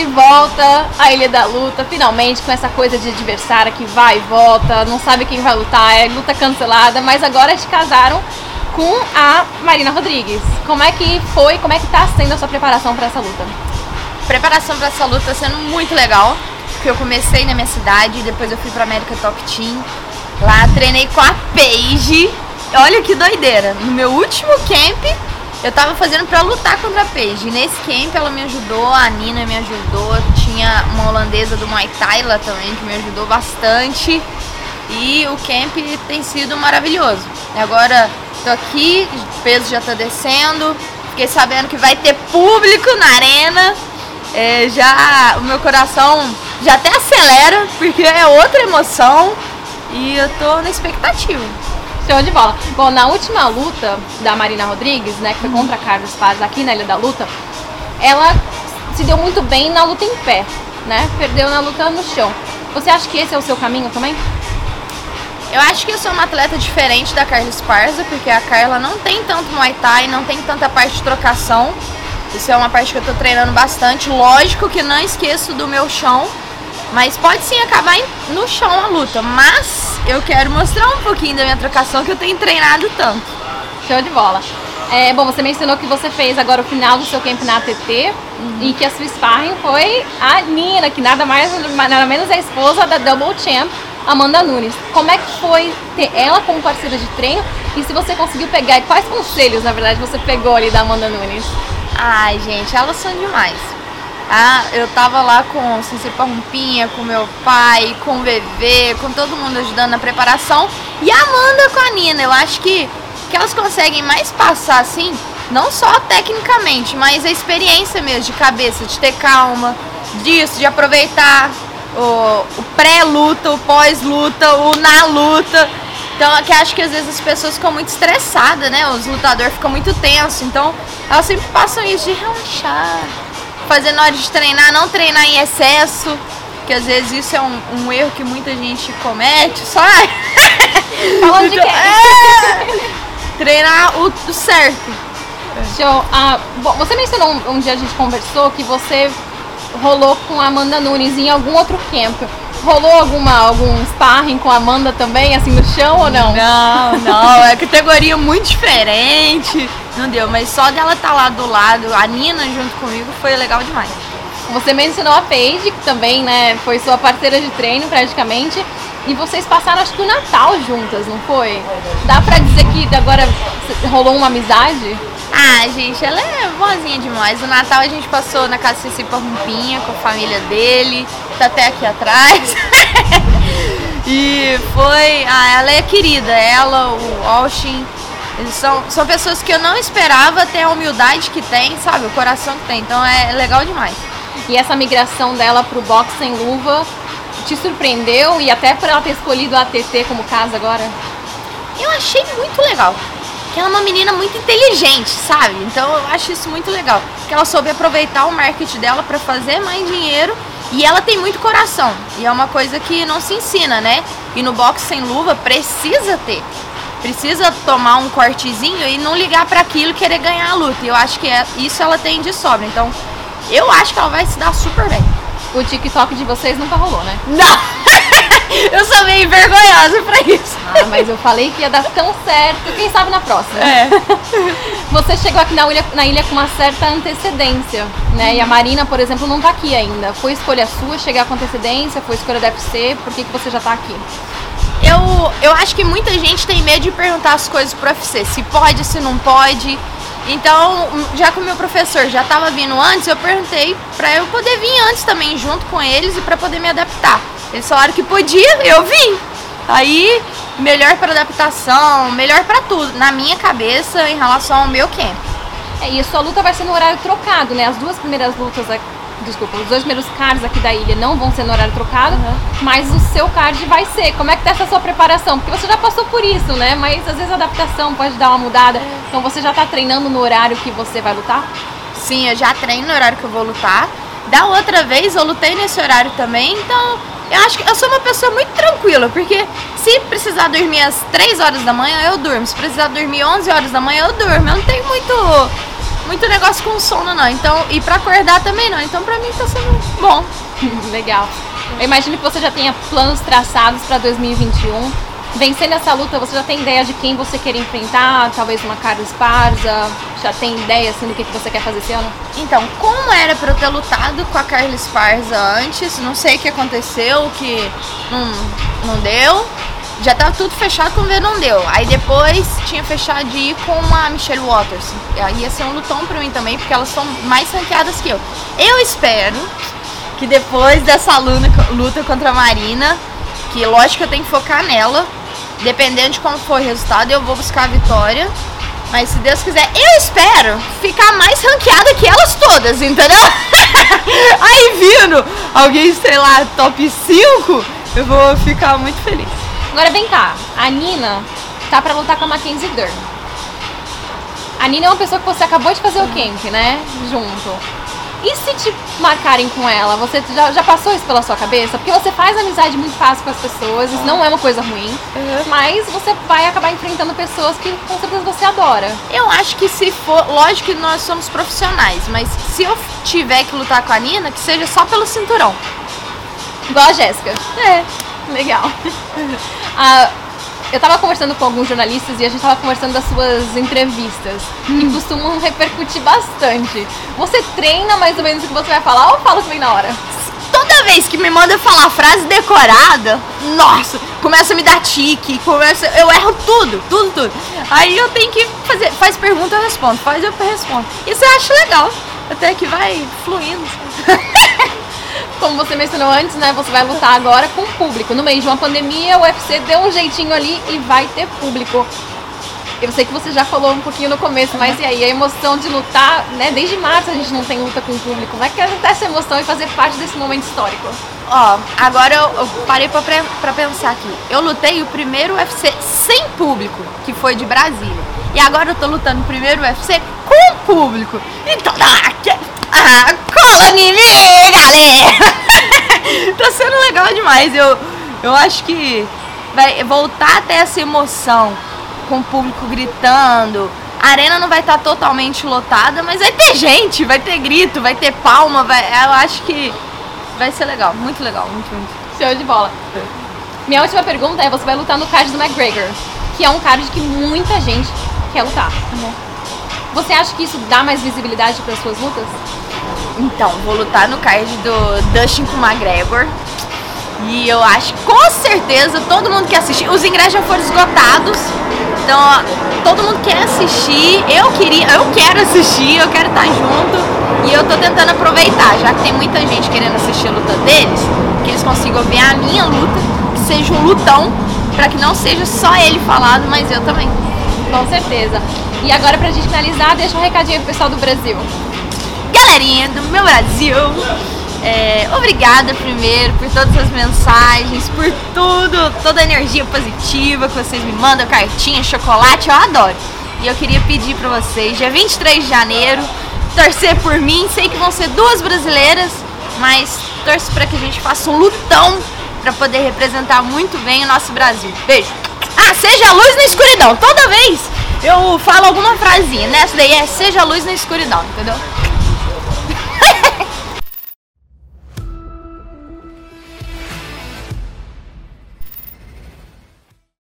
de volta à Ilha da Luta, finalmente, com essa coisa de adversária que vai e volta, não sabe quem vai lutar, é luta cancelada, mas agora te casaram com a Marina Rodrigues. Como é que foi, como é que tá sendo a sua preparação para essa luta? Preparação para essa luta tá sendo muito legal, porque eu comecei na minha cidade, depois eu fui pra América Top Team, lá treinei com a Paige, olha que doideira, no meu último camp eu tava fazendo pra lutar contra a Paige. nesse camp ela me ajudou, a Nina me ajudou, tinha uma holandesa do Muay Thai lá também que me ajudou bastante. E o camp tem sido maravilhoso. Agora tô aqui, o peso já tá descendo. Fiquei sabendo que vai ter público na arena. É, já o meu coração já até acelera, porque é outra emoção. E eu tô na expectativa. Show de bola. Bom, na última luta da Marina Rodrigues, né, que foi contra a Carlos Paz aqui na Ilha da Luta, ela se deu muito bem na luta em pé, né? Perdeu na luta no chão. Você acha que esse é o seu caminho também? Eu acho que eu sou uma atleta diferente da Carla Esparza, porque a Carla não tem tanto Muay Thai, não tem tanta parte de trocação. Isso é uma parte que eu tô treinando bastante. Lógico que não esqueço do meu chão, mas pode sim acabar no chão a luta. Mas eu quero mostrar um pouquinho da minha trocação que eu tenho treinado tanto. Show de bola. É, bom, você mencionou que você fez agora o final do seu camp na ATT uhum. e que a sua sparring foi a Nina, que nada mais, nada menos é a esposa da Double Champ, Amanda Nunes. Como é que foi ter ela como parceira de treino e se você conseguiu pegar, quais conselhos, na verdade, você pegou ali da Amanda Nunes? Ai, gente, elas são demais. Ah, eu tava lá com Cincipa Rompinha, com meu pai, com o bebê, com todo mundo ajudando na preparação. E a Amanda com a Nina. Eu acho que, que elas conseguem mais passar assim, não só tecnicamente, mas a experiência mesmo, de cabeça, de ter calma, disso, de aproveitar o, o pré-luta, o pós-luta, o na luta. Então, que acho que às vezes as pessoas ficam muito estressadas, né? Os lutadores ficam muito tensos. Então, elas sempre passam isso de relaxar fazer na hora de treinar, não treinar em excesso, que às vezes isso é um, um erro que muita gente comete, só Falando de quê? É, treinar o, o certo. Show. Ah, bom, você mencionou um, um dia a gente conversou que você rolou com a Amanda Nunes em algum outro camp. Rolou alguma, algum sparring com a Amanda também, assim, no chão ou não? Não, não, é categoria muito diferente. Não deu, mas só dela estar tá lá do lado, a Nina junto comigo, foi legal demais. Você mencionou a Paige, que também, né, foi sua parceira de treino praticamente. E vocês passaram, acho que o Natal juntas, não foi? Dá pra dizer que agora rolou uma amizade? Ah, gente, ela é boazinha demais. O Natal a gente passou na casa de Cecipa Rumpinha com a família dele, tá até aqui atrás. e foi. Ah, ela é querida, ela, o Austin. Eles são, são pessoas que eu não esperava ter a humildade que tem, sabe? O coração que tem. Então é legal demais. E essa migração dela pro boxe sem luva te surpreendeu e até por ela ter escolhido a ATT como casa agora? Eu achei muito legal que ela é uma menina muito inteligente, sabe? Então eu acho isso muito legal. Que ela soube aproveitar o marketing dela para fazer mais dinheiro e ela tem muito coração. E é uma coisa que não se ensina, né? E no boxe sem luva precisa ter. Precisa tomar um cortezinho e não ligar para aquilo querer ganhar a luta. E eu acho que é, isso ela tem de sobra. Então, eu acho que ela vai se dar super bem. O TikTok de vocês nunca rolou, né? Não! eu sou meio vergonhosa pra isso. Ah, mas eu falei que ia dar tão certo. Quem sabe na próxima. É. Você chegou aqui na ilha, na ilha com uma certa antecedência, né? E a Marina, por exemplo, não tá aqui ainda. Foi escolha sua chegar com antecedência? Foi escolha da UFC? Por que, que você já tá aqui? Eu, eu acho que muita gente tem medo de perguntar as coisas pro UFC. Se pode, se não pode. Então, já que o meu professor já estava vindo antes, eu perguntei para eu poder vir antes também junto com eles e para poder me adaptar. Eles falaram que podia, eu vim. Aí, melhor para adaptação, melhor para tudo, na minha cabeça, em relação ao meu camp. É, e a sua luta vai ser no horário trocado, né? As duas primeiras lutas, desculpa, os dois primeiros cards aqui da ilha não vão ser no horário trocado, uhum. mas o seu card vai ser. Como é que tá essa sua preparação? Porque você já passou por isso, né? Mas às vezes a adaptação pode dar uma mudada. Então você já tá treinando no horário que você vai lutar? Sim, eu já treino no horário que eu vou lutar. Da outra vez eu lutei nesse horário também, então eu acho que eu sou uma pessoa muito tranquila, porque se precisar dormir às 3 horas da manhã, eu durmo. Se precisar dormir 11 horas da manhã, eu durmo. Eu não tenho muito muito negócio com sono, não. Então, e pra acordar também não. Então, pra mim tá sendo bom. Legal. Eu imagino que você já tenha planos traçados para 2021. Vencendo essa luta, você já tem ideia de quem você quer enfrentar? Talvez uma Carlos Esparza? Já tem ideia assim do que, que você quer fazer esse ano? Então, como era pra eu ter lutado com a Carla Esparza antes, não sei o que aconteceu, que não, não deu. Já tava tudo fechado com ver não deu. Aí depois tinha fechado de ir com a Michelle Waters. Ia ser um lutão pra mim também, porque elas são mais ranqueadas que eu. Eu espero que depois dessa luta contra a Marina, que lógico eu tenho que focar nela, dependendo de como for o resultado, eu vou buscar a vitória. Mas se Deus quiser, eu espero ficar mais ranqueada que elas todas, entendeu? Aí vindo alguém, sei lá, top 5, eu vou ficar muito feliz. Agora vem cá, a Nina tá pra lutar com a Mackenzie Dern. A Nina é uma pessoa que você acabou de fazer o camp, né? Junto. E se te marcarem com ela? Você já, já passou isso pela sua cabeça? Porque você faz amizade muito fácil com as pessoas, isso não é uma coisa ruim, uhum. mas você vai acabar enfrentando pessoas que com certeza você adora. Eu acho que se for. Lógico que nós somos profissionais, mas se eu tiver que lutar com a Nina, que seja só pelo cinturão. Igual a Jéssica. É. Legal. ah, eu tava conversando com alguns jornalistas e a gente tava conversando das suas entrevistas, hum. que costumam repercutir bastante. Você treina mais ou menos o que você vai falar ou fala também na hora? Toda vez que me manda falar frase decorada, nossa, começa a me dar tique, começa, eu erro tudo, tudo, tudo. Aí eu tenho que fazer, faz pergunta eu respondo, faz eu respondo. Isso eu acho legal, até que vai fluindo. como você mencionou antes, né? Você vai lutar agora com o público. No meio de uma pandemia, o UFC deu um jeitinho ali e vai ter público. Eu sei que você já falou um pouquinho no começo, mas e aí a emoção de lutar, né? Desde março a gente não tem luta com o público. Como é que é essa emoção e fazer parte desse momento histórico? Ó, agora eu, eu parei pra, pra pensar aqui. Eu lutei o primeiro UFC sem público, que foi de Brasília. E agora eu tô lutando o primeiro UFC com público. Então, ah, que, ah, mim, galera! tá sendo legal demais. Eu, eu acho que vai voltar até essa emoção com o público gritando. A arena não vai estar tá totalmente lotada, mas vai ter gente, vai ter grito, vai ter palma. Vai, eu acho que vai ser legal, muito legal, muito, muito. Show de bola. Minha última pergunta é: você vai lutar no card do McGregor, que é um card que muita gente quer lutar. Uhum. Você acha que isso dá mais visibilidade para as suas lutas? Então, vou lutar no card do Dustin com McGregor. E eu acho que com certeza todo mundo quer assistir. Os ingressos já foram esgotados. Então, ó, todo mundo quer assistir. Eu queria, eu quero assistir, eu quero estar junto. E eu tô tentando aproveitar, já que tem muita gente querendo assistir a luta deles, que eles consigam ver a minha luta, que seja um lutão, para que não seja só ele falado, mas eu também. Com certeza. E agora pra gente finalizar, deixa um recadinho pro pessoal do Brasil galerinha do meu Brasil. É, obrigada primeiro por todas as mensagens, por tudo, toda a energia positiva que vocês me mandam, cartinha, chocolate, eu adoro. E eu queria pedir para vocês, dia 23 de janeiro, torcer por mim. Sei que vão ser duas brasileiras, mas torço para que a gente faça um lutão para poder representar muito bem o nosso Brasil. Beijo. Ah, seja luz na escuridão. Toda vez eu falo alguma frasinha. Nessa daí é seja luz na escuridão, entendeu?